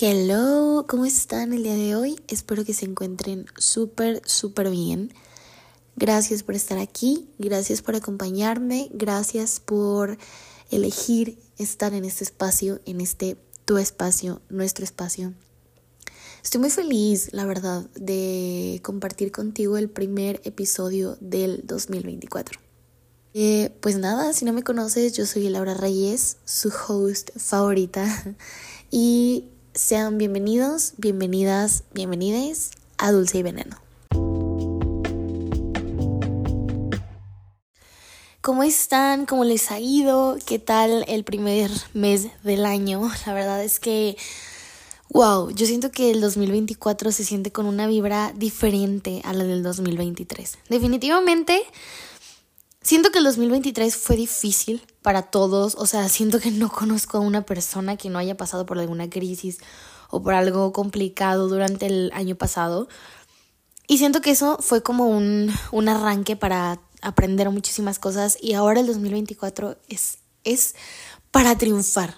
Hello, ¿cómo están el día de hoy? Espero que se encuentren súper, súper bien. Gracias por estar aquí, gracias por acompañarme, gracias por elegir estar en este espacio, en este tu espacio, nuestro espacio. Estoy muy feliz, la verdad, de compartir contigo el primer episodio del 2024. Eh, pues nada, si no me conoces, yo soy Laura Reyes, su host favorita. Y sean bienvenidos, bienvenidas, bienvenides a Dulce y Veneno. ¿Cómo están? ¿Cómo les ha ido? ¿Qué tal el primer mes del año? La verdad es que, wow, yo siento que el 2024 se siente con una vibra diferente a la del 2023. Definitivamente Siento que el 2023 fue difícil para todos, o sea, siento que no conozco a una persona que no haya pasado por alguna crisis o por algo complicado durante el año pasado. Y siento que eso fue como un, un arranque para aprender muchísimas cosas y ahora el 2024 es, es para triunfar.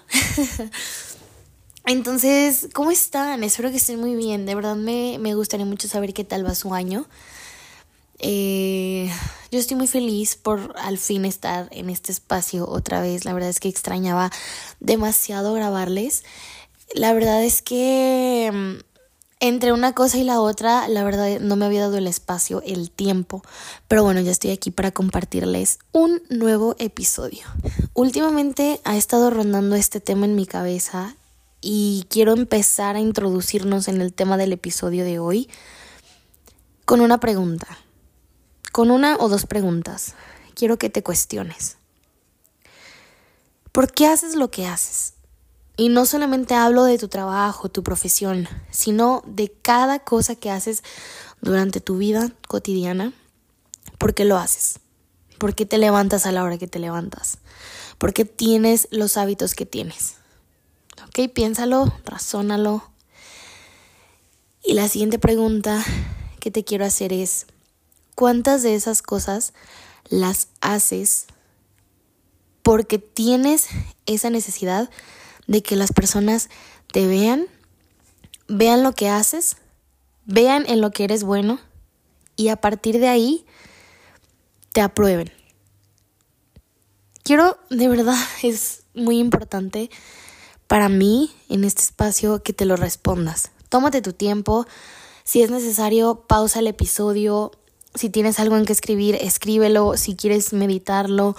Entonces, ¿cómo están? Espero que estén muy bien. De verdad me, me gustaría mucho saber qué tal va su año. Eh, yo estoy muy feliz por al fin estar en este espacio otra vez. La verdad es que extrañaba demasiado grabarles. La verdad es que mm, entre una cosa y la otra, la verdad no me había dado el espacio, el tiempo. Pero bueno, ya estoy aquí para compartirles un nuevo episodio. Últimamente ha estado rondando este tema en mi cabeza y quiero empezar a introducirnos en el tema del episodio de hoy con una pregunta con una o dos preguntas. Quiero que te cuestiones. ¿Por qué haces lo que haces? Y no solamente hablo de tu trabajo, tu profesión, sino de cada cosa que haces durante tu vida cotidiana. ¿Por qué lo haces? ¿Por qué te levantas a la hora que te levantas? ¿Por qué tienes los hábitos que tienes? Ok, piénsalo, razónalo. Y la siguiente pregunta que te quiero hacer es, ¿Cuántas de esas cosas las haces porque tienes esa necesidad de que las personas te vean, vean lo que haces, vean en lo que eres bueno y a partir de ahí te aprueben? Quiero, de verdad, es muy importante para mí en este espacio que te lo respondas. Tómate tu tiempo. Si es necesario, pausa el episodio, si tienes algo en que escribir, escríbelo. Si quieres meditarlo,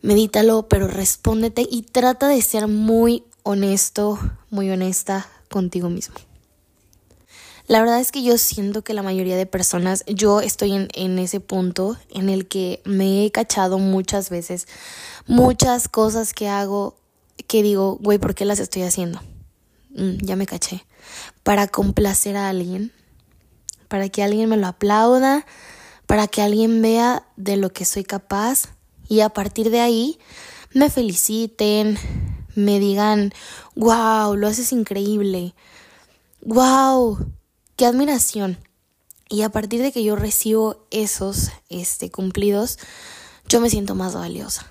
medítalo, pero respóndete y trata de ser muy honesto, muy honesta contigo mismo. La verdad es que yo siento que la mayoría de personas, yo estoy en, en, ese punto en el que me he cachado muchas veces, muchas cosas que hago que digo, güey, ¿por qué las estoy haciendo? Mm, ya me caché. Para complacer a alguien, para que alguien me lo aplauda, para que alguien vea de lo que soy capaz y a partir de ahí me feliciten, me digan, wow, lo haces increíble, wow, qué admiración. Y a partir de que yo recibo esos este, cumplidos, yo me siento más valiosa.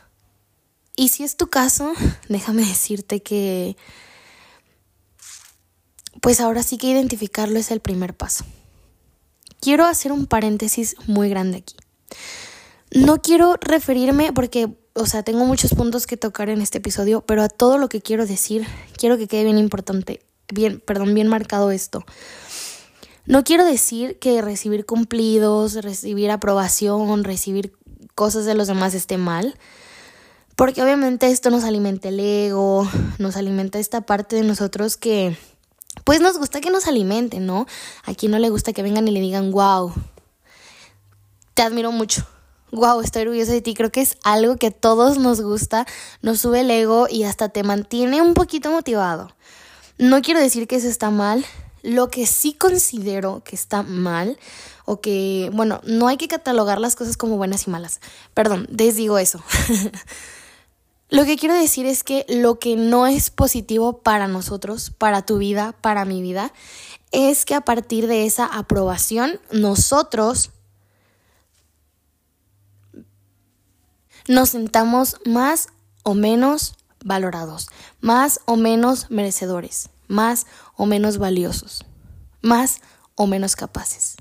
Y si es tu caso, déjame decirte que, pues ahora sí que identificarlo es el primer paso. Quiero hacer un paréntesis muy grande aquí. No quiero referirme porque, o sea, tengo muchos puntos que tocar en este episodio, pero a todo lo que quiero decir, quiero que quede bien importante, bien, perdón, bien marcado esto. No quiero decir que recibir cumplidos, recibir aprobación, recibir cosas de los demás esté mal, porque obviamente esto nos alimenta el ego, nos alimenta esta parte de nosotros que pues nos gusta que nos alimenten, ¿no? A quien no le gusta que vengan y le digan, wow, te admiro mucho. Wow, estoy orgullosa de ti. Creo que es algo que a todos nos gusta, nos sube el ego y hasta te mantiene un poquito motivado. No quiero decir que eso está mal. Lo que sí considero que está mal, o que, bueno, no hay que catalogar las cosas como buenas y malas. Perdón, desdigo eso. Lo que quiero decir es que lo que no es positivo para nosotros, para tu vida, para mi vida, es que a partir de esa aprobación nosotros nos sentamos más o menos valorados, más o menos merecedores, más o menos valiosos, más o menos capaces.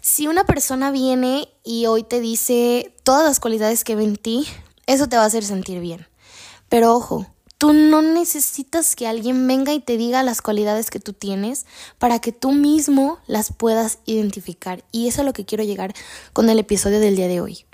Si una persona viene y hoy te dice todas las cualidades que ve en ti, eso te va a hacer sentir bien. Pero ojo, tú no necesitas que alguien venga y te diga las cualidades que tú tienes para que tú mismo las puedas identificar. Y eso es lo que quiero llegar con el episodio del día de hoy.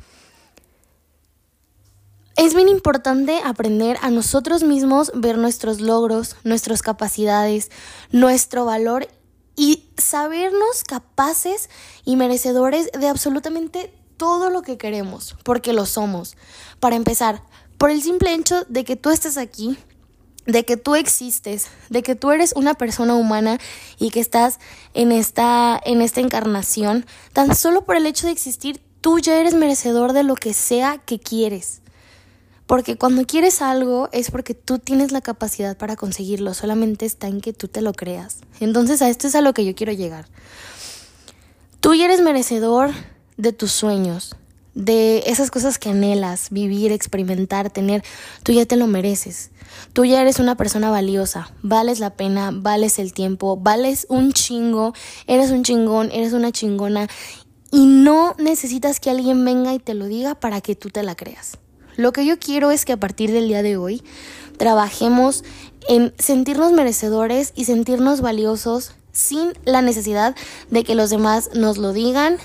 Es bien importante aprender a nosotros mismos ver nuestros logros, nuestras capacidades, nuestro valor y sabernos capaces y merecedores de absolutamente todo lo que queremos, porque lo somos. Para empezar, por el simple hecho de que tú estés aquí, de que tú existes, de que tú eres una persona humana y que estás en esta, en esta encarnación, tan solo por el hecho de existir, tú ya eres merecedor de lo que sea que quieres. Porque cuando quieres algo es porque tú tienes la capacidad para conseguirlo, solamente está en que tú te lo creas. Entonces a esto es a lo que yo quiero llegar. Tú ya eres merecedor de tus sueños, de esas cosas que anhelas, vivir, experimentar, tener, tú ya te lo mereces. Tú ya eres una persona valiosa, vales la pena, vales el tiempo, vales un chingo, eres un chingón, eres una chingona y no necesitas que alguien venga y te lo diga para que tú te la creas. Lo que yo quiero es que a partir del día de hoy trabajemos en sentirnos merecedores y sentirnos valiosos sin la necesidad de que los demás nos lo digan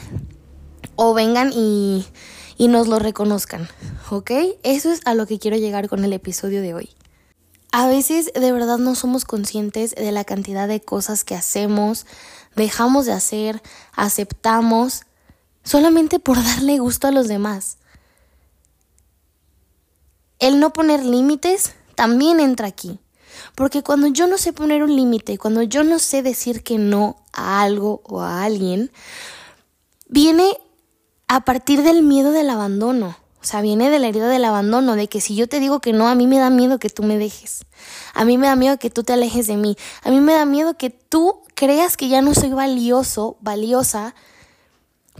o vengan y, y nos lo reconozcan, ¿ok? Eso es a lo que quiero llegar con el episodio de hoy. A veces de verdad no somos conscientes de la cantidad de cosas que hacemos, dejamos de hacer, aceptamos, solamente por darle gusto a los demás. El no poner límites también entra aquí. Porque cuando yo no sé poner un límite, cuando yo no sé decir que no a algo o a alguien, viene a partir del miedo del abandono. O sea, viene de la herida del abandono, de que si yo te digo que no, a mí me da miedo que tú me dejes. A mí me da miedo que tú te alejes de mí. A mí me da miedo que tú creas que ya no soy valioso, valiosa,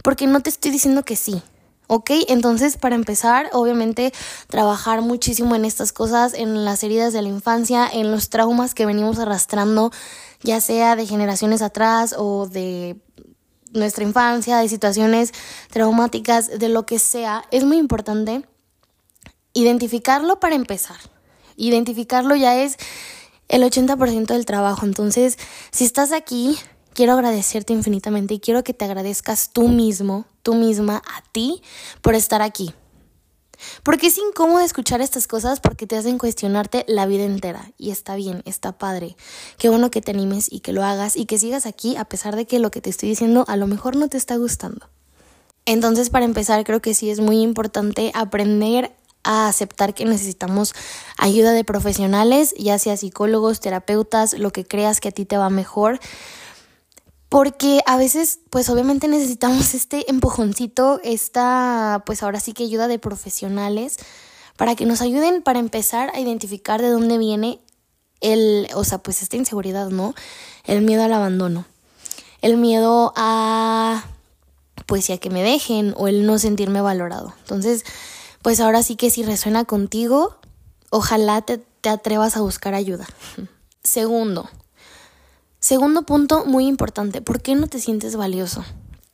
porque no te estoy diciendo que sí. ¿Ok? Entonces, para empezar, obviamente, trabajar muchísimo en estas cosas, en las heridas de la infancia, en los traumas que venimos arrastrando, ya sea de generaciones atrás o de nuestra infancia, de situaciones traumáticas, de lo que sea, es muy importante identificarlo para empezar. Identificarlo ya es el 80% del trabajo. Entonces, si estás aquí, quiero agradecerte infinitamente y quiero que te agradezcas tú mismo, tú misma, a ti, por estar aquí. Porque es incómodo escuchar estas cosas porque te hacen cuestionarte la vida entera. Y está bien, está padre. Qué bueno que te animes y que lo hagas y que sigas aquí a pesar de que lo que te estoy diciendo a lo mejor no te está gustando. Entonces, para empezar, creo que sí es muy importante aprender a aceptar que necesitamos ayuda de profesionales, ya sea psicólogos, terapeutas, lo que creas que a ti te va mejor porque a veces pues obviamente necesitamos este empujoncito, esta pues ahora sí que ayuda de profesionales para que nos ayuden para empezar a identificar de dónde viene el, o sea, pues esta inseguridad, ¿no? El miedo al abandono, el miedo a pues ya que me dejen o el no sentirme valorado. Entonces, pues ahora sí que si resuena contigo, ojalá te, te atrevas a buscar ayuda. Segundo, Segundo punto muy importante, ¿por qué no te sientes valioso?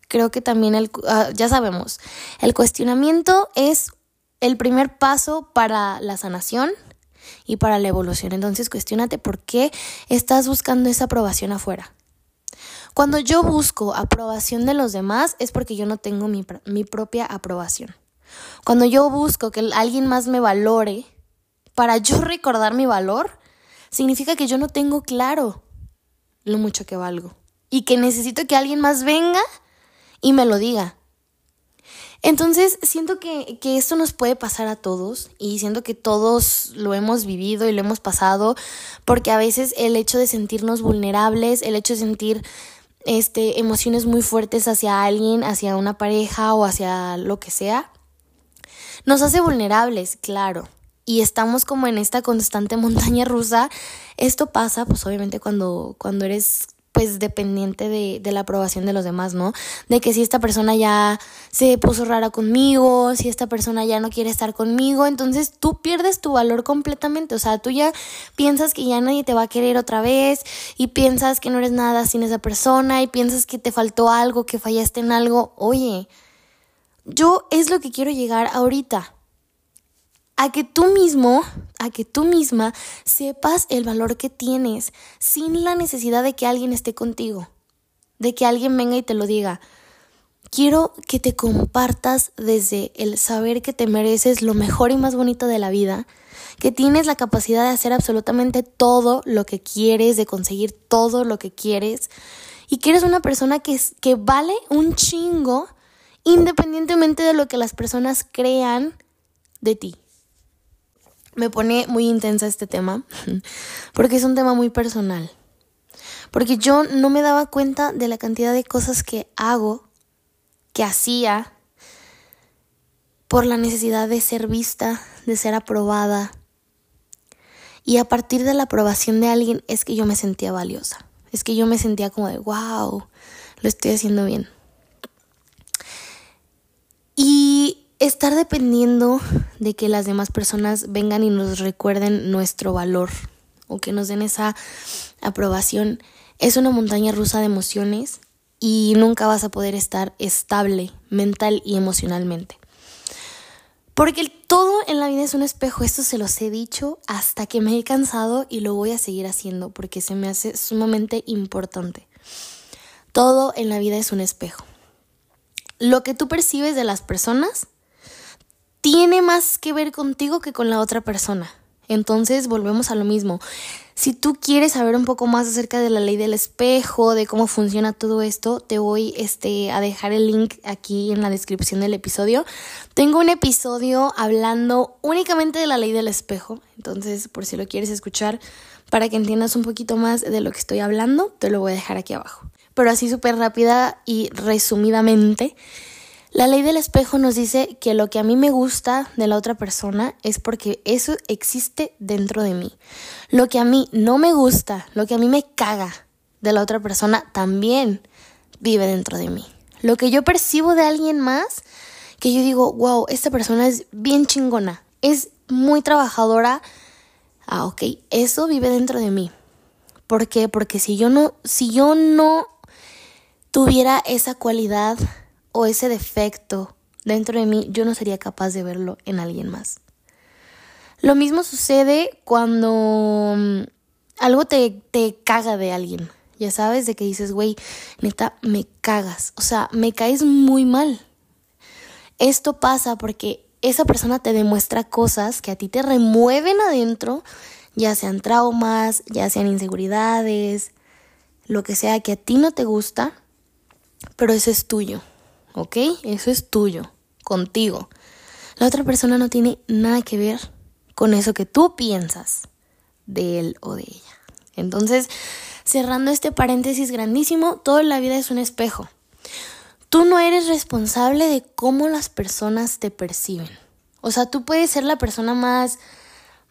Creo que también, el, ah, ya sabemos, el cuestionamiento es el primer paso para la sanación y para la evolución. Entonces, cuestionate por qué estás buscando esa aprobación afuera. Cuando yo busco aprobación de los demás es porque yo no tengo mi, mi propia aprobación. Cuando yo busco que alguien más me valore, para yo recordar mi valor, significa que yo no tengo claro lo mucho que valgo. Y que necesito que alguien más venga y me lo diga. Entonces, siento que, que, esto nos puede pasar a todos y siento que todos lo hemos vivido y lo hemos pasado, porque a veces el hecho de sentirnos vulnerables, el hecho de sentir este, emociones muy fuertes hacia alguien, hacia una pareja o hacia lo que sea, nos hace vulnerables, claro y estamos como en esta constante montaña rusa. Esto pasa, pues obviamente cuando, cuando eres pues dependiente de, de, la aprobación de los demás, ¿no? De que si esta persona ya se puso rara conmigo, si esta persona ya no quiere estar conmigo, entonces tú pierdes tu valor completamente, o sea, tú ya piensas que ya nadie te va a querer otra vez y piensas que no eres nada sin esa persona y piensas que te faltó algo, que fallaste en algo, oye, yo es lo que quiero llegar ahorita a que tú mismo, a que tú misma sepas el valor que tienes sin la necesidad de que alguien esté contigo, de que alguien venga y te lo diga. Quiero que te compartas desde el saber que te mereces lo mejor y más bonito de la vida, que tienes la capacidad de hacer absolutamente todo lo que quieres, de conseguir todo lo que quieres, y que eres una persona que, que vale un chingo independientemente de lo que las personas crean de ti me pone muy intensa este tema, porque es un tema muy personal. Porque yo no me daba cuenta de la cantidad de cosas que hago, que hacía, por la necesidad de ser vista, de ser aprobada. Y a partir de la aprobación de alguien es que yo me sentía valiosa. Es que yo me sentía como de, wow, lo estoy haciendo bien. Y estar dependiendo de que las demás personas vengan y nos recuerden nuestro valor o que nos den esa aprobación es una montaña rusa de emociones y nunca vas a poder estar estable mental y emocionalmente. Porque todo en la vida es un espejo, esto se los he dicho hasta que me he cansado y lo voy a seguir haciendo porque se me hace sumamente importante. Todo en la vida es un espejo. Lo que tú percibes de las personas tiene más que ver contigo que con la otra persona. Entonces volvemos a lo mismo. Si tú quieres saber un poco más acerca de la ley del espejo, de cómo funciona todo esto, te voy este, a dejar el link aquí en la descripción del episodio. Tengo un episodio hablando únicamente de la ley del espejo. Entonces, por si lo quieres escuchar, para que entiendas un poquito más de lo que estoy hablando, te lo voy a dejar aquí abajo. Pero así súper rápida y resumidamente. La ley del espejo nos dice que lo que a mí me gusta de la otra persona es porque eso existe dentro de mí. Lo que a mí no me gusta, lo que a mí me caga de la otra persona también vive dentro de mí. Lo que yo percibo de alguien más, que yo digo, wow, esta persona es bien chingona, es muy trabajadora. Ah, ok, eso vive dentro de mí. ¿Por qué? Porque si yo no, si yo no tuviera esa cualidad o ese defecto dentro de mí, yo no sería capaz de verlo en alguien más. Lo mismo sucede cuando mm, algo te, te caga de alguien. Ya sabes, de que dices, güey, neta, me cagas. O sea, me caes muy mal. Esto pasa porque esa persona te demuestra cosas que a ti te remueven adentro, ya sean traumas, ya sean inseguridades, lo que sea que a ti no te gusta, pero eso es tuyo. ¿Ok? Eso es tuyo, contigo. La otra persona no tiene nada que ver con eso que tú piensas de él o de ella. Entonces, cerrando este paréntesis grandísimo, toda la vida es un espejo. Tú no eres responsable de cómo las personas te perciben. O sea, tú puedes ser la persona más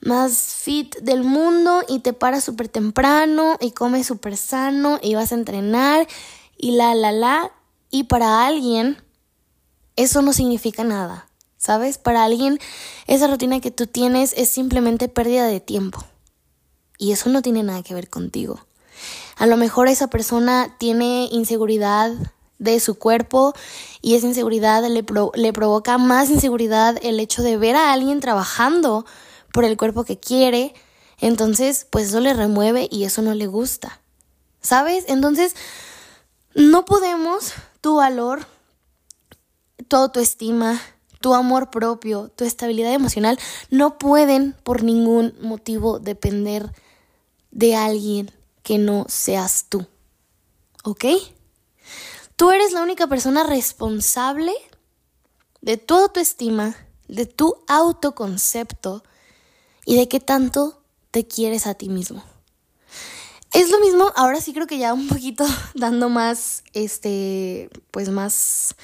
más fit del mundo y te paras súper temprano y comes súper sano y vas a entrenar y la, la, la, y para alguien eso no significa nada, ¿sabes? Para alguien esa rutina que tú tienes es simplemente pérdida de tiempo. Y eso no tiene nada que ver contigo. A lo mejor esa persona tiene inseguridad de su cuerpo y esa inseguridad le, le provoca más inseguridad el hecho de ver a alguien trabajando por el cuerpo que quiere. Entonces, pues eso le remueve y eso no le gusta. ¿Sabes? Entonces, no podemos tu valor, tu autoestima, tu amor propio, tu estabilidad emocional no pueden por ningún motivo depender de alguien que no seas tú. ¿Ok? Tú eres la única persona responsable de tu autoestima, de tu autoconcepto y de qué tanto te quieres a ti mismo. Es lo mismo, ahora sí creo que ya un poquito dando más, este, pues más,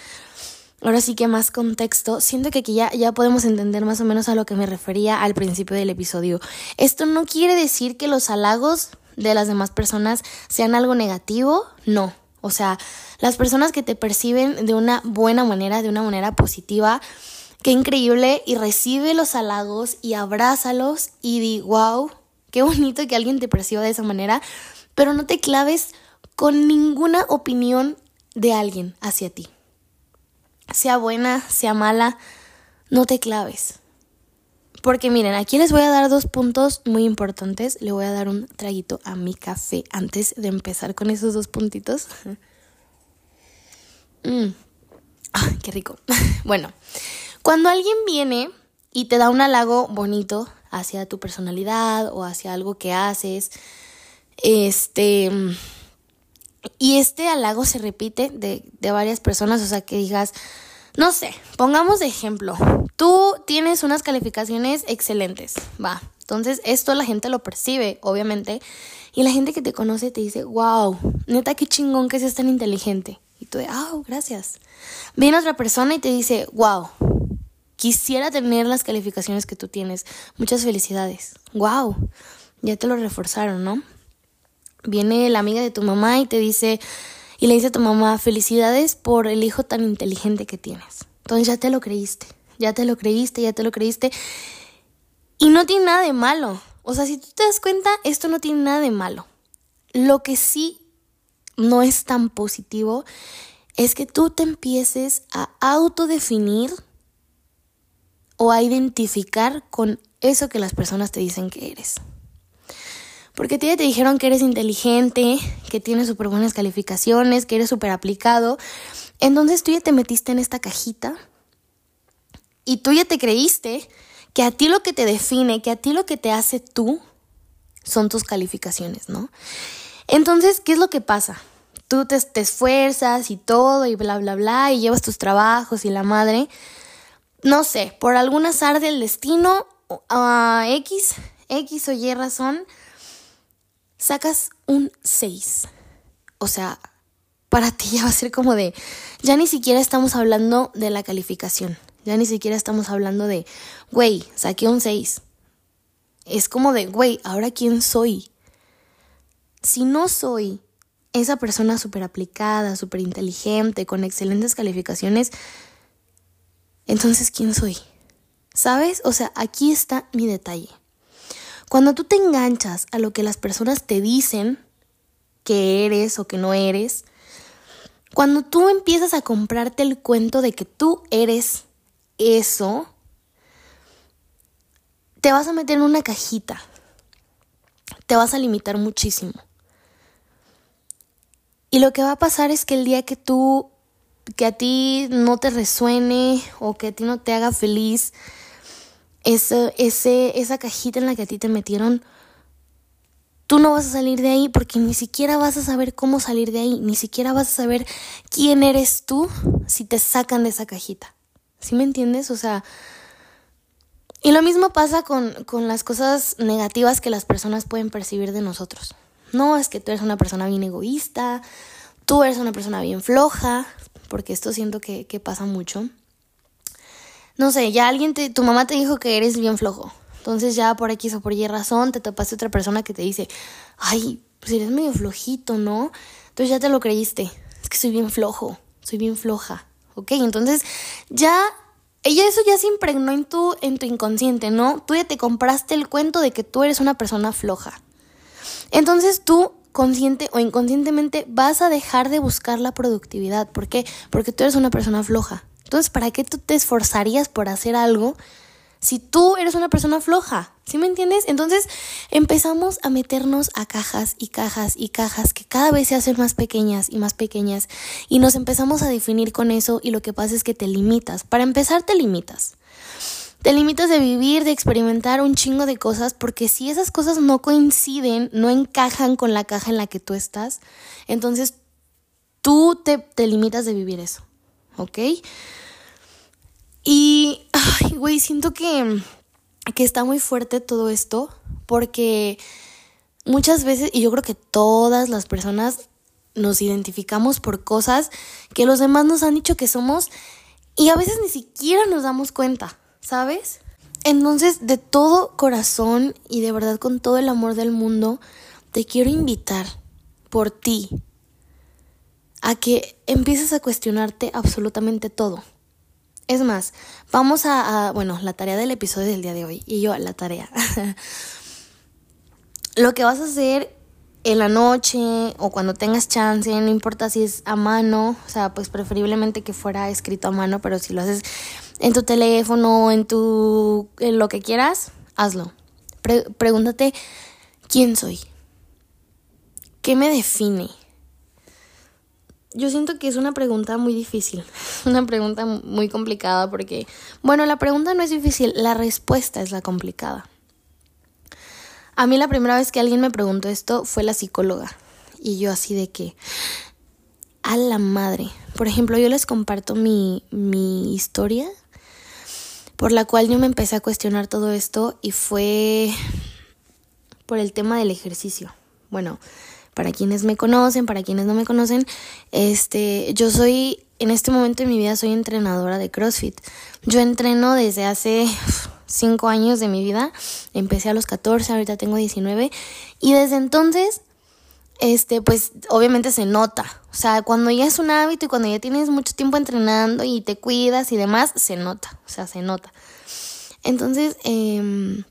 ahora sí que más contexto, siento que aquí ya, ya podemos entender más o menos a lo que me refería al principio del episodio. Esto no quiere decir que los halagos de las demás personas sean algo negativo, no. O sea, las personas que te perciben de una buena manera, de una manera positiva, qué increíble, y recibe los halagos y abrázalos y di, wow, qué bonito que alguien te perciba de esa manera, pero no te claves con ninguna opinión de alguien hacia ti. Sea buena, sea mala, no te claves. Porque miren, aquí les voy a dar dos puntos muy importantes. Le voy a dar un traguito a mi café antes de empezar con esos dos puntitos. Mm. qué rico. bueno, cuando alguien viene y te da un halago bonito hacia tu personalidad o hacia algo que haces, este y este halago se repite de, de varias personas, o sea, que digas, no sé, pongamos de ejemplo, tú tienes unas calificaciones excelentes, va. Entonces, esto la gente lo percibe, obviamente, y la gente que te conoce te dice, wow, neta, qué chingón que seas tan inteligente. Y tú de, ah, gracias. Viene otra persona y te dice, wow, quisiera tener las calificaciones que tú tienes. Muchas felicidades. Wow, ya te lo reforzaron, ¿no? viene la amiga de tu mamá y te dice, y le dice a tu mamá, felicidades por el hijo tan inteligente que tienes. Entonces ya te lo creíste, ya te lo creíste, ya te lo creíste. Y no tiene nada de malo. O sea, si tú te das cuenta, esto no tiene nada de malo. Lo que sí no es tan positivo es que tú te empieces a autodefinir o a identificar con eso que las personas te dicen que eres. Porque a ti te dijeron que eres inteligente, que tienes súper buenas calificaciones, que eres súper aplicado. Entonces tú ya te metiste en esta cajita y tú ya te creíste que a ti lo que te define, que a ti lo que te hace tú son tus calificaciones, ¿no? Entonces, ¿qué es lo que pasa? Tú te, te esfuerzas y todo y bla, bla, bla, y llevas tus trabajos y la madre. No sé, por algún azar del destino, a X, X o Y razón, sacas un 6. O sea, para ti ya va a ser como de, ya ni siquiera estamos hablando de la calificación, ya ni siquiera estamos hablando de, güey, saqué un 6. Es como de, güey, ahora quién soy. Si no soy esa persona súper aplicada, súper inteligente, con excelentes calificaciones, entonces ¿quién soy? ¿Sabes? O sea, aquí está mi detalle. Cuando tú te enganchas a lo que las personas te dicen que eres o que no eres, cuando tú empiezas a comprarte el cuento de que tú eres eso, te vas a meter en una cajita. Te vas a limitar muchísimo. Y lo que va a pasar es que el día que tú, que a ti no te resuene o que a ti no te haga feliz, ese, ese, esa cajita en la que a ti te metieron, tú no vas a salir de ahí porque ni siquiera vas a saber cómo salir de ahí, ni siquiera vas a saber quién eres tú si te sacan de esa cajita. ¿Sí me entiendes? O sea, y lo mismo pasa con, con las cosas negativas que las personas pueden percibir de nosotros. No, es que tú eres una persona bien egoísta, tú eres una persona bien floja, porque esto siento que, que pasa mucho no sé, ya alguien te, tu mamá te dijo que eres bien flojo. Entonces ya por X o por Y razón te topaste otra persona que te dice, ay, pues eres medio flojito, ¿no? Entonces ya te lo creíste. Es que soy bien flojo, soy bien floja. ¿Ok? Entonces ya, ella eso ya se impregnó en tu, en tu inconsciente, ¿no? Tú ya te compraste el cuento de que tú eres una persona floja. Entonces tú consciente o inconscientemente vas a dejar de buscar la productividad. ¿Por qué? Porque tú eres una persona floja. Entonces, ¿para qué tú te esforzarías por hacer algo si tú eres una persona floja? ¿Sí me entiendes? Entonces empezamos a meternos a cajas y cajas y cajas que cada vez se hacen más pequeñas y más pequeñas y nos empezamos a definir con eso y lo que pasa es que te limitas. Para empezar, te limitas. Te limitas de vivir, de experimentar un chingo de cosas, porque si esas cosas no coinciden, no encajan con la caja en la que tú estás, entonces tú te, te limitas de vivir eso. ¿Ok? Y, güey, siento que, que está muy fuerte todo esto porque muchas veces, y yo creo que todas las personas nos identificamos por cosas que los demás nos han dicho que somos Y a veces ni siquiera nos damos cuenta, ¿sabes? Entonces, de todo corazón y de verdad con todo el amor del mundo, te quiero invitar por ti a que empieces a cuestionarte absolutamente todo. Es más, vamos a, bueno, la tarea del episodio del día de hoy y yo la tarea. Lo que vas a hacer en la noche o cuando tengas chance, no importa si es a mano, o sea, pues preferiblemente que fuera escrito a mano, pero si lo haces en tu teléfono, en tu en lo que quieras, hazlo. pregúntate quién soy. ¿Qué me define? Yo siento que es una pregunta muy difícil, una pregunta muy complicada porque, bueno, la pregunta no es difícil, la respuesta es la complicada. A mí la primera vez que alguien me preguntó esto fue la psicóloga. Y yo así de que, a la madre. Por ejemplo, yo les comparto mi, mi historia por la cual yo me empecé a cuestionar todo esto y fue por el tema del ejercicio. Bueno, para quienes me conocen, para quienes no me conocen, este, yo soy, en este momento de mi vida soy entrenadora de CrossFit. Yo entreno desde hace cinco años de mi vida. Empecé a los 14, ahorita tengo 19. Y desde entonces, este, pues obviamente se nota. O sea, cuando ya es un hábito y cuando ya tienes mucho tiempo entrenando y te cuidas y demás, se nota. O sea, se nota. Entonces, eh,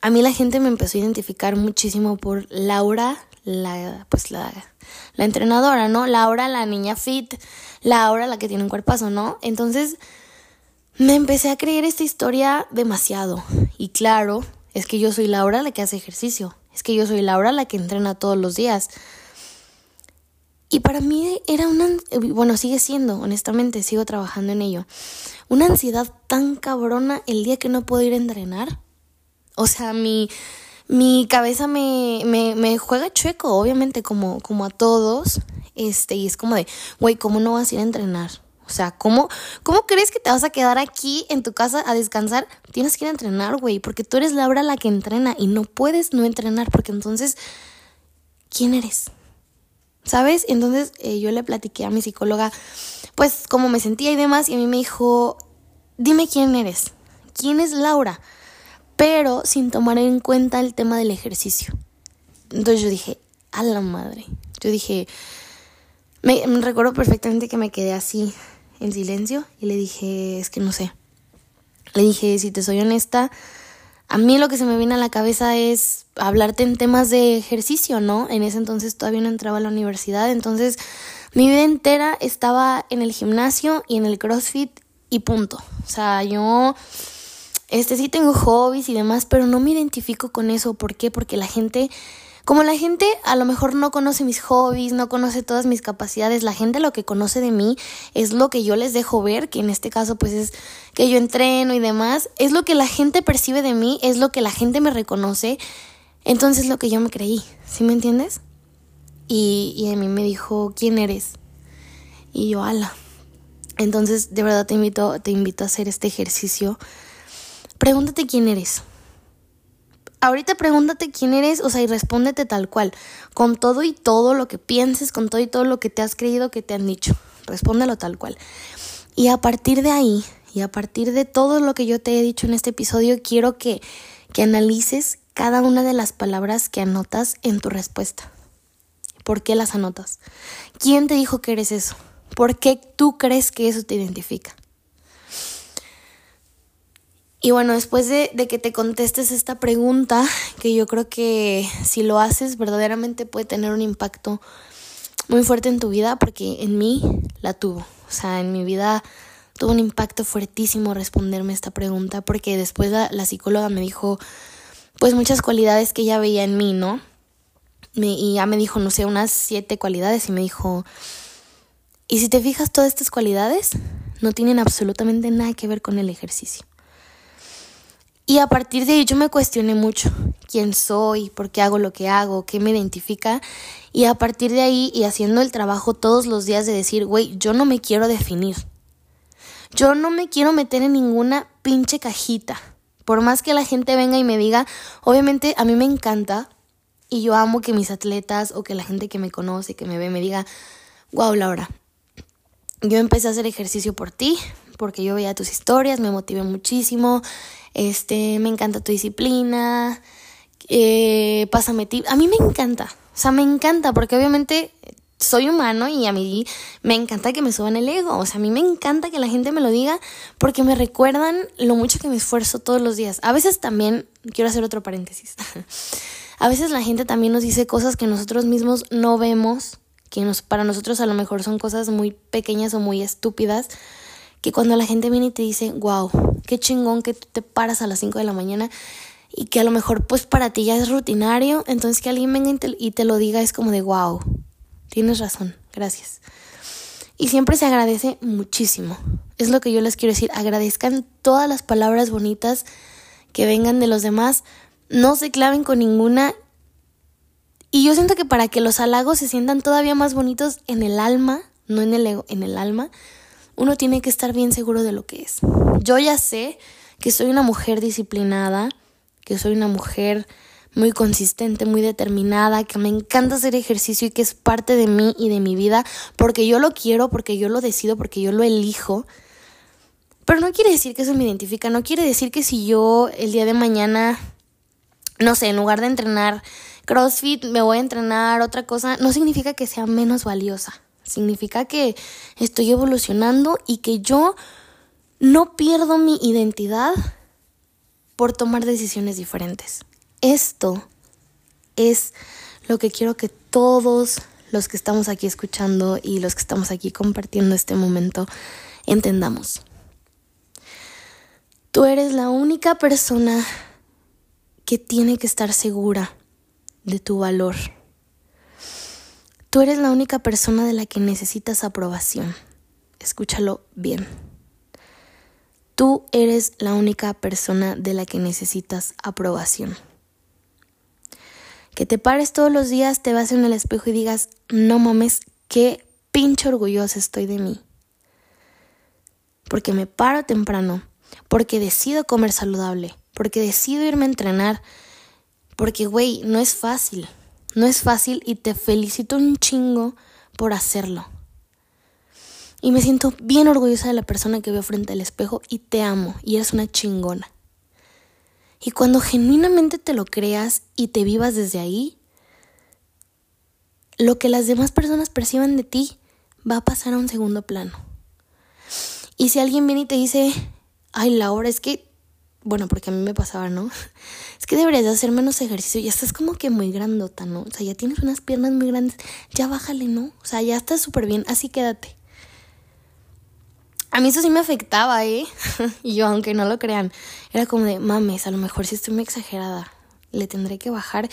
a mí la gente me empezó a identificar muchísimo por Laura, la, pues la, la entrenadora, ¿no? Laura, la niña fit, Laura, la que tiene un cuerpazo, ¿no? Entonces, me empecé a creer esta historia demasiado. Y claro, es que yo soy Laura la que hace ejercicio. Es que yo soy Laura la que entrena todos los días. Y para mí era una, bueno, sigue siendo, honestamente, sigo trabajando en ello. Una ansiedad tan cabrona el día que no puedo ir a entrenar. O sea, mi, mi cabeza me, me, me juega chueco, obviamente, como, como a todos. Este, y es como de, güey, ¿cómo no vas a ir a entrenar? O sea, ¿cómo, ¿cómo crees que te vas a quedar aquí en tu casa a descansar? Tienes que ir a entrenar, güey, porque tú eres Laura la que entrena y no puedes no entrenar porque entonces, ¿quién eres? ¿Sabes? Entonces eh, yo le platiqué a mi psicóloga, pues, cómo me sentía y demás, y a mí me dijo, dime quién eres, quién es Laura, pero sin tomar en cuenta el tema del ejercicio. Entonces yo dije, a la madre. Yo dije, me recuerdo perfectamente que me quedé así en silencio y le dije, es que no sé. Le dije, si te soy honesta, a mí lo que se me viene a la cabeza es hablarte en temas de ejercicio, ¿no? En ese entonces todavía no entraba a la universidad, entonces mi vida entera estaba en el gimnasio y en el CrossFit y punto. O sea, yo este sí tengo hobbies y demás, pero no me identifico con eso, ¿por qué? Porque la gente como la gente a lo mejor no conoce mis hobbies, no conoce todas mis capacidades, la gente lo que conoce de mí es lo que yo les dejo ver, que en este caso pues es que yo entreno y demás, es lo que la gente percibe de mí, es lo que la gente me reconoce, entonces lo que yo me creí, ¿sí me entiendes? Y, y a mí me dijo, ¿quién eres? Y yo, ala. Entonces, de verdad te invito, te invito a hacer este ejercicio. Pregúntate quién eres ahorita pregúntate quién eres, o sea, y respóndete tal cual, con todo y todo lo que pienses, con todo y todo lo que te has creído que te han dicho. Respóndelo tal cual. Y a partir de ahí, y a partir de todo lo que yo te he dicho en este episodio, quiero que, que analices cada una de las palabras que anotas en tu respuesta. ¿Por qué las anotas? ¿Quién te dijo que eres eso? ¿Por qué tú crees que eso te identifica? Y bueno, después de, que te contestes esta pregunta, que yo creo que si lo haces verdaderamente puede tener un impacto muy fuerte en tu vida, porque en mí la tuvo. O sea, en mi vida tuvo un impacto fuertísimo responderme esta pregunta, porque después la, psicóloga me dijo, pues muchas cualidades que ella veía en mí, ¿no? Y ya me dijo, no sé, unas siete cualidades y me dijo, y si te fijas, todas estas cualidades no tienen absolutamente nada que ver con el ejercicio. Y a partir de ahí yo me cuestioné mucho quién soy, por qué hago lo que hago, qué me identifica. Y a partir de ahí y haciendo el trabajo todos los días de decir, güey, yo no me quiero definir. Yo no me quiero meter en ninguna pinche cajita. Por más que la gente venga y me diga, obviamente a mí me encanta y yo amo que mis atletas o que la gente que me conoce, que me ve, me diga, wow, Laura, yo empecé a hacer ejercicio por ti, porque yo veía tus historias, me motivé muchísimo, este, me encanta tu disciplina, eh, pásame tips, a mí me encanta, o sea, me encanta porque obviamente soy humano y a mí me encanta que me suban el ego. O sea, a mí me encanta que la gente me lo diga porque me recuerdan lo mucho que me esfuerzo todos los días. A veces también, quiero hacer otro paréntesis, a veces la gente también nos dice cosas que nosotros mismos no vemos, que nos, para nosotros a lo mejor son cosas muy pequeñas o muy estúpidas, que cuando la gente viene y te dice, wow, qué chingón que tú te paras a las 5 de la mañana y que a lo mejor pues para ti ya es rutinario, entonces que alguien venga y te, y te lo diga es como de wow, Tienes razón, gracias. Y siempre se agradece muchísimo. Es lo que yo les quiero decir. Agradezcan todas las palabras bonitas que vengan de los demás. No se claven con ninguna. Y yo siento que para que los halagos se sientan todavía más bonitos en el alma, no en el ego, en el alma, uno tiene que estar bien seguro de lo que es. Yo ya sé que soy una mujer disciplinada, que soy una mujer muy consistente, muy determinada, que me encanta hacer ejercicio y que es parte de mí y de mi vida, porque yo lo quiero, porque yo lo decido, porque yo lo elijo. Pero no quiere decir que eso me identifica, no quiere decir que si yo el día de mañana, no sé, en lugar de entrenar CrossFit, me voy a entrenar otra cosa, no significa que sea menos valiosa. Significa que estoy evolucionando y que yo no pierdo mi identidad por tomar decisiones diferentes. Esto es lo que quiero que todos los que estamos aquí escuchando y los que estamos aquí compartiendo este momento entendamos. Tú eres la única persona que tiene que estar segura de tu valor. Tú eres la única persona de la que necesitas aprobación. Escúchalo bien. Tú eres la única persona de la que necesitas aprobación. Que te pares todos los días, te vas en el espejo y digas, no mames, qué pinche orgullosa estoy de mí. Porque me paro temprano, porque decido comer saludable, porque decido irme a entrenar, porque, güey, no es fácil, no es fácil y te felicito un chingo por hacerlo. Y me siento bien orgullosa de la persona que veo frente al espejo y te amo y eres una chingona. Y cuando genuinamente te lo creas y te vivas desde ahí, lo que las demás personas perciban de ti va a pasar a un segundo plano. Y si alguien viene y te dice, ay Laura, es que, bueno, porque a mí me pasaba, ¿no? Es que deberías de hacer menos ejercicio, ya estás como que muy grandota, ¿no? O sea, ya tienes unas piernas muy grandes, ya bájale, ¿no? O sea, ya estás súper bien, así quédate. A mí eso sí me afectaba, ¿eh? y yo, aunque no lo crean, era como de, mames, a lo mejor si estoy muy exagerada, le tendré que bajar.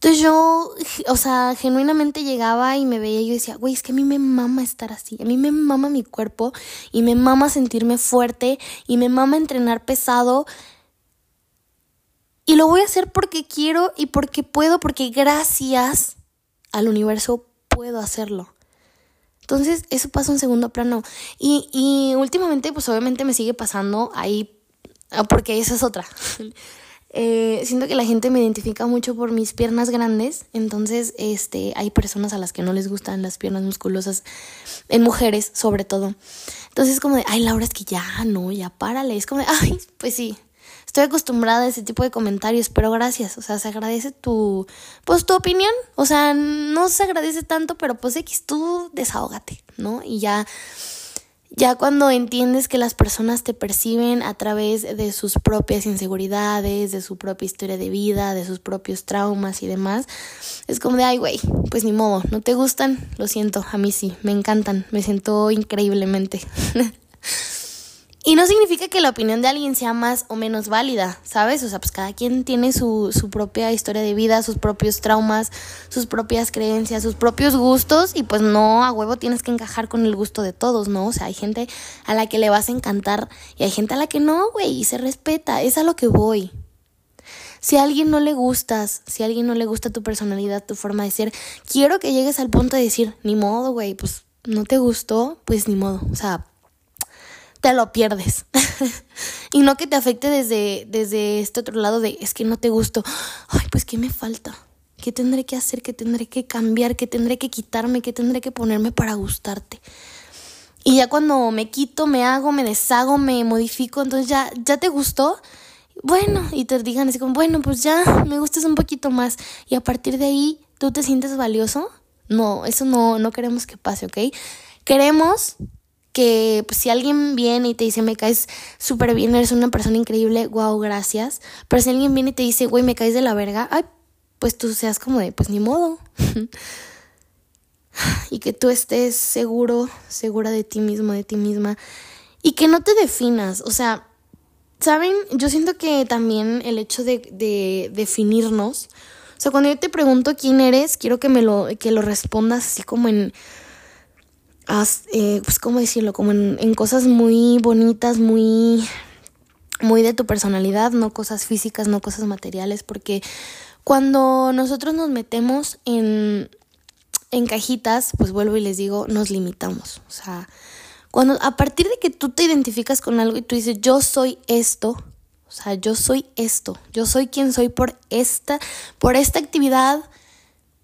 Entonces yo, o sea, genuinamente llegaba y me veía y yo decía, güey, es que a mí me mama estar así, a mí me mama mi cuerpo y me mama sentirme fuerte y me mama entrenar pesado. Y lo voy a hacer porque quiero y porque puedo, porque gracias al universo puedo hacerlo. Entonces, eso pasa en segundo plano. Y, y últimamente, pues obviamente me sigue pasando ahí, ah, porque esa es otra. Eh, siento que la gente me identifica mucho por mis piernas grandes, entonces este, hay personas a las que no les gustan las piernas musculosas, en mujeres sobre todo. Entonces es como de, ay Laura, es que ya, no, ya párale. Es como de, ay, pues sí, estoy acostumbrada a ese tipo de comentarios, pero gracias, o sea, se agradece tu, pues tu opinión, o sea, no se agradece tanto, pero pues X, tú desahógate, ¿no? Y ya, ya cuando entiendes que las personas te perciben a través de sus propias inseguridades, de su propia historia de vida, de sus propios traumas y demás, es como de, ay, güey, pues ni modo, no te gustan, lo siento, a mí sí, me encantan, me siento increíblemente. Y no significa que la opinión de alguien sea más o menos válida, ¿sabes? O sea, pues cada quien tiene su, su propia historia de vida, sus propios traumas, sus propias creencias, sus propios gustos y pues no a huevo tienes que encajar con el gusto de todos, ¿no? O sea, hay gente a la que le vas a encantar y hay gente a la que no, güey, y se respeta, es a lo que voy. Si a alguien no le gustas, si a alguien no le gusta tu personalidad, tu forma de ser, quiero que llegues al punto de decir, ni modo, güey, pues no te gustó, pues ni modo. O sea, te lo pierdes. y no que te afecte desde, desde este otro lado de es que no te gusto. Ay, pues ¿qué me falta? ¿Qué tendré que hacer? ¿Qué tendré que cambiar? ¿Qué tendré que quitarme? ¿Qué tendré que ponerme para gustarte? Y ya cuando me quito, me hago, me deshago, me modifico, entonces ya, ya te gustó. Bueno, y te digan así como, bueno, pues ya me gustas un poquito más. Y a partir de ahí, ¿tú te sientes valioso? No, eso no, no queremos que pase, ¿ok? Queremos que pues, si alguien viene y te dice, me caes súper bien, eres una persona increíble, wow, gracias. Pero si alguien viene y te dice, güey, me caes de la verga, ay, pues tú seas como de, pues ni modo. y que tú estés seguro, segura de ti mismo, de ti misma. Y que no te definas, o sea, ¿saben? Yo siento que también el hecho de, de definirnos, o sea, cuando yo te pregunto quién eres, quiero que me lo, que lo respondas así como en, eh, pues, ¿cómo decirlo? Como en, cosas muy bonitas, muy, muy de tu personalidad, no cosas físicas, no cosas materiales, porque cuando nosotros nos metemos en, en cajitas, pues vuelvo y les digo, nos limitamos. O sea, cuando a partir de que tú te identificas con algo y tú dices, yo soy esto, o sea, yo soy esto, yo soy quien soy por esta, por esta actividad,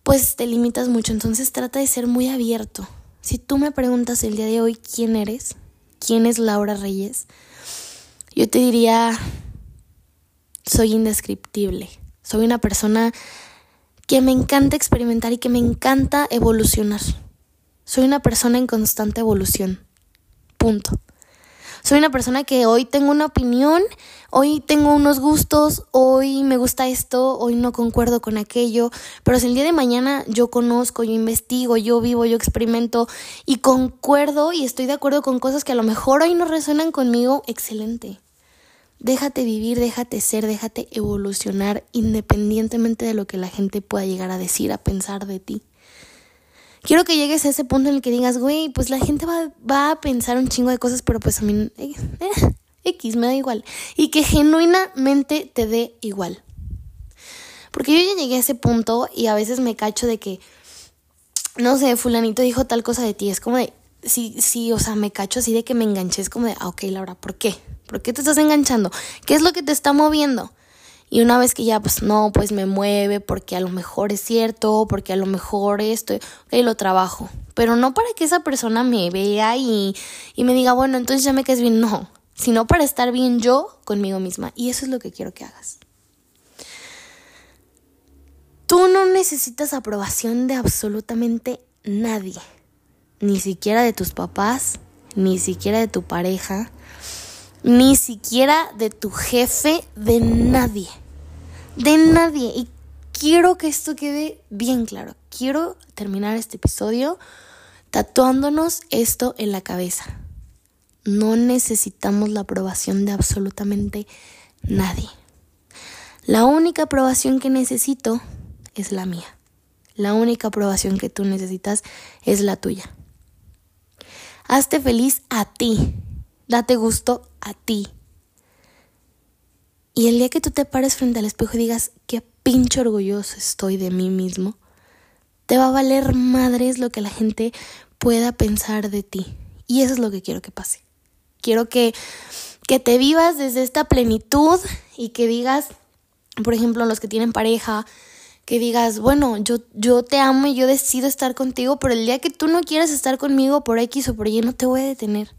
pues te limitas mucho. Entonces trata de ser muy abierto. Si tú me preguntas el día de hoy quién eres, quién es Laura Reyes, yo te diría, soy indescriptible. Soy una persona que me encanta experimentar y que me encanta evolucionar. Soy una persona en constante evolución. Punto. Soy una persona que hoy tengo una opinión, hoy tengo unos gustos, hoy me gusta esto, hoy no concuerdo con aquello, pero si el día de mañana yo conozco, yo investigo, yo vivo, yo experimento y concuerdo y estoy de acuerdo con cosas que a lo mejor hoy no resuenan conmigo, excelente. Déjate vivir, déjate ser, déjate evolucionar independientemente de lo que la gente pueda llegar a decir, a pensar de ti. Quiero que llegues a ese punto en el que digas, güey, pues la gente va, a pensar un chingo de cosas, pero pues a mí, eh, eh, X, me da igual. Y que genuinamente te dé igual. Porque yo ya llegué a ese punto y a veces me cacho de que, no sé, fulanito dijo tal cosa de ti. Es como de, sí, sí, o sea, me cacho así de que me enganché. Es como de, ah, ok, Laura, ¿por qué? ¿Por qué te estás enganchando? ¿Qué es lo que te está moviendo? Y una vez que ya, pues no, pues me mueve porque a lo mejor es cierto, porque a lo mejor esto, lo trabajo. Pero no para que esa persona me vea y, y me diga, bueno, entonces ya me quedes bien, no. Sino para estar bien yo conmigo misma. Y eso es lo que quiero que hagas. Tú no necesitas aprobación de absolutamente nadie. Ni siquiera de tus papás, ni siquiera de tu pareja, ni siquiera de tu jefe, de nadie. De nadie. Y quiero que esto quede bien claro. Quiero terminar este episodio tatuándonos esto en la cabeza. No necesitamos la aprobación de absolutamente nadie. La única aprobación que necesito es la mía. La única aprobación que tú necesitas es la tuya. Hazte feliz a ti. Date gusto a ti. Y el día que tú te pares frente al espejo y digas, qué pinche orgulloso estoy de mí mismo, te va a valer madres lo que la gente pueda pensar de ti. Y eso es lo que quiero que pase. Quiero que, que te vivas desde esta plenitud y que digas, por ejemplo, los que tienen pareja, que digas, bueno, yo, yo te amo y yo decido estar contigo, pero el día que tú no quieras estar conmigo por X o por Y, no te voy a detener.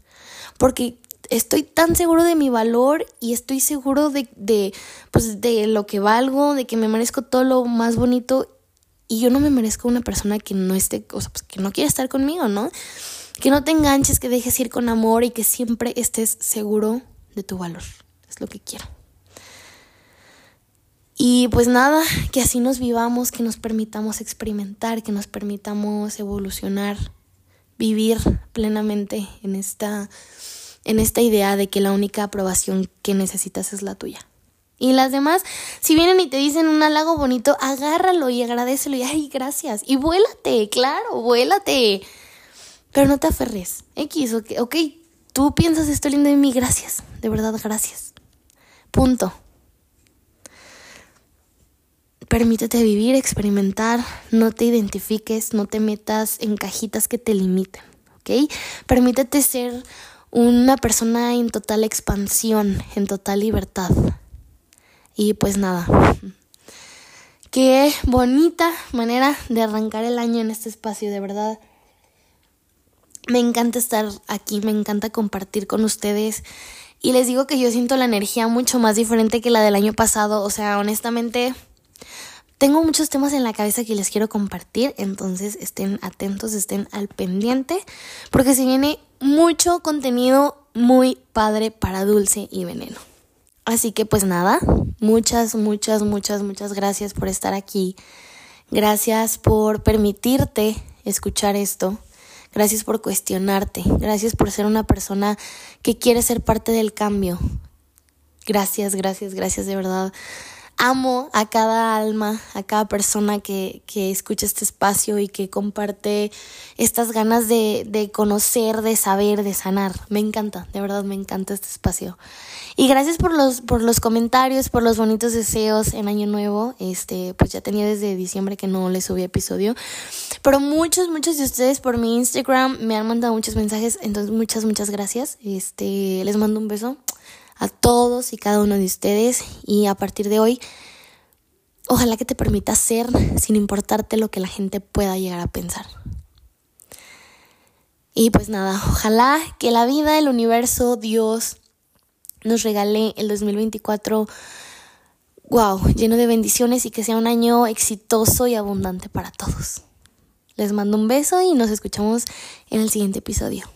Porque estoy tan seguro de mi valor y estoy seguro de, de, pues, de lo que valgo, de que me merezco todo lo más bonito y yo no me merezco una persona que no esté, o sea, pues que no quiera estar conmigo, ¿no? Que no te enganches, que dejes ir con amor y que siempre estés seguro de tu valor. Es lo que quiero. Y pues nada, que así nos vivamos, que nos permitamos experimentar, que nos permitamos evolucionar, vivir plenamente en esta en esta idea de que la única aprobación que necesitas es la tuya. Y las demás, si vienen y te dicen un halago bonito, agárralo y agradecelo y ay, gracias. Y vuélate, claro, vuélate. Pero no te aferres. X, ok, tú piensas esto lindo de mí, gracias. De verdad, gracias. Punto. Permítete vivir, experimentar, no te identifiques, no te metas en cajitas que te limiten, ¿ok? Permítete ser una persona en total expansión, en total libertad. Y pues nada, qué bonita manera de arrancar el año en este espacio, de verdad. Me encanta estar aquí, me encanta compartir con ustedes. Y les digo que yo siento la energía mucho más diferente que la del año pasado. O sea, honestamente, tengo muchos temas en la cabeza que les quiero compartir. Entonces estén atentos, estén al pendiente. Porque se viene mucho contenido muy padre para dulce y veneno. Así que pues nada, muchas, muchas, muchas, muchas gracias por estar aquí. Gracias por permitirte escuchar esto. Gracias por cuestionarte. Gracias por ser una persona que quiere ser parte del cambio. Gracias, gracias, gracias de verdad amo a cada alma, a cada persona que, que escucha este espacio y que comparte estas ganas de, de, conocer, de saber, de sanar. Me encanta, de verdad me encanta este espacio. Y gracias por los, por los comentarios, por los bonitos deseos en Año Nuevo. Este, pues ya tenía desde diciembre que no les subí episodio. Pero muchos, muchos de ustedes por mi Instagram me han mandado muchos mensajes. Entonces, muchas, muchas gracias. Este, les mando un beso a todos y cada uno de ustedes y a partir de hoy, ojalá que te permita ser sin importarte lo que la gente pueda llegar a pensar. Y pues nada, ojalá que la vida, el universo, Dios nos regale el 2024, wow, lleno de bendiciones y que sea un año exitoso y abundante para todos. Les mando un beso y nos escuchamos en el siguiente episodio.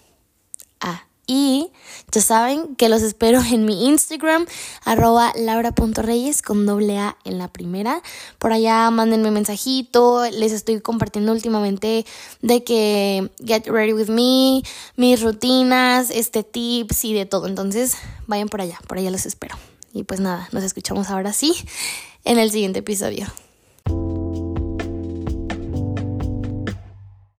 Ah. Y ya saben que los espero en mi Instagram, arroba laura.reyes con doble A en la primera. Por allá mándenme mensajito, les estoy compartiendo últimamente de que get ready with me, mis rutinas, este tips y de todo. Entonces vayan por allá, por allá los espero. Y pues nada, nos escuchamos ahora sí en el siguiente episodio.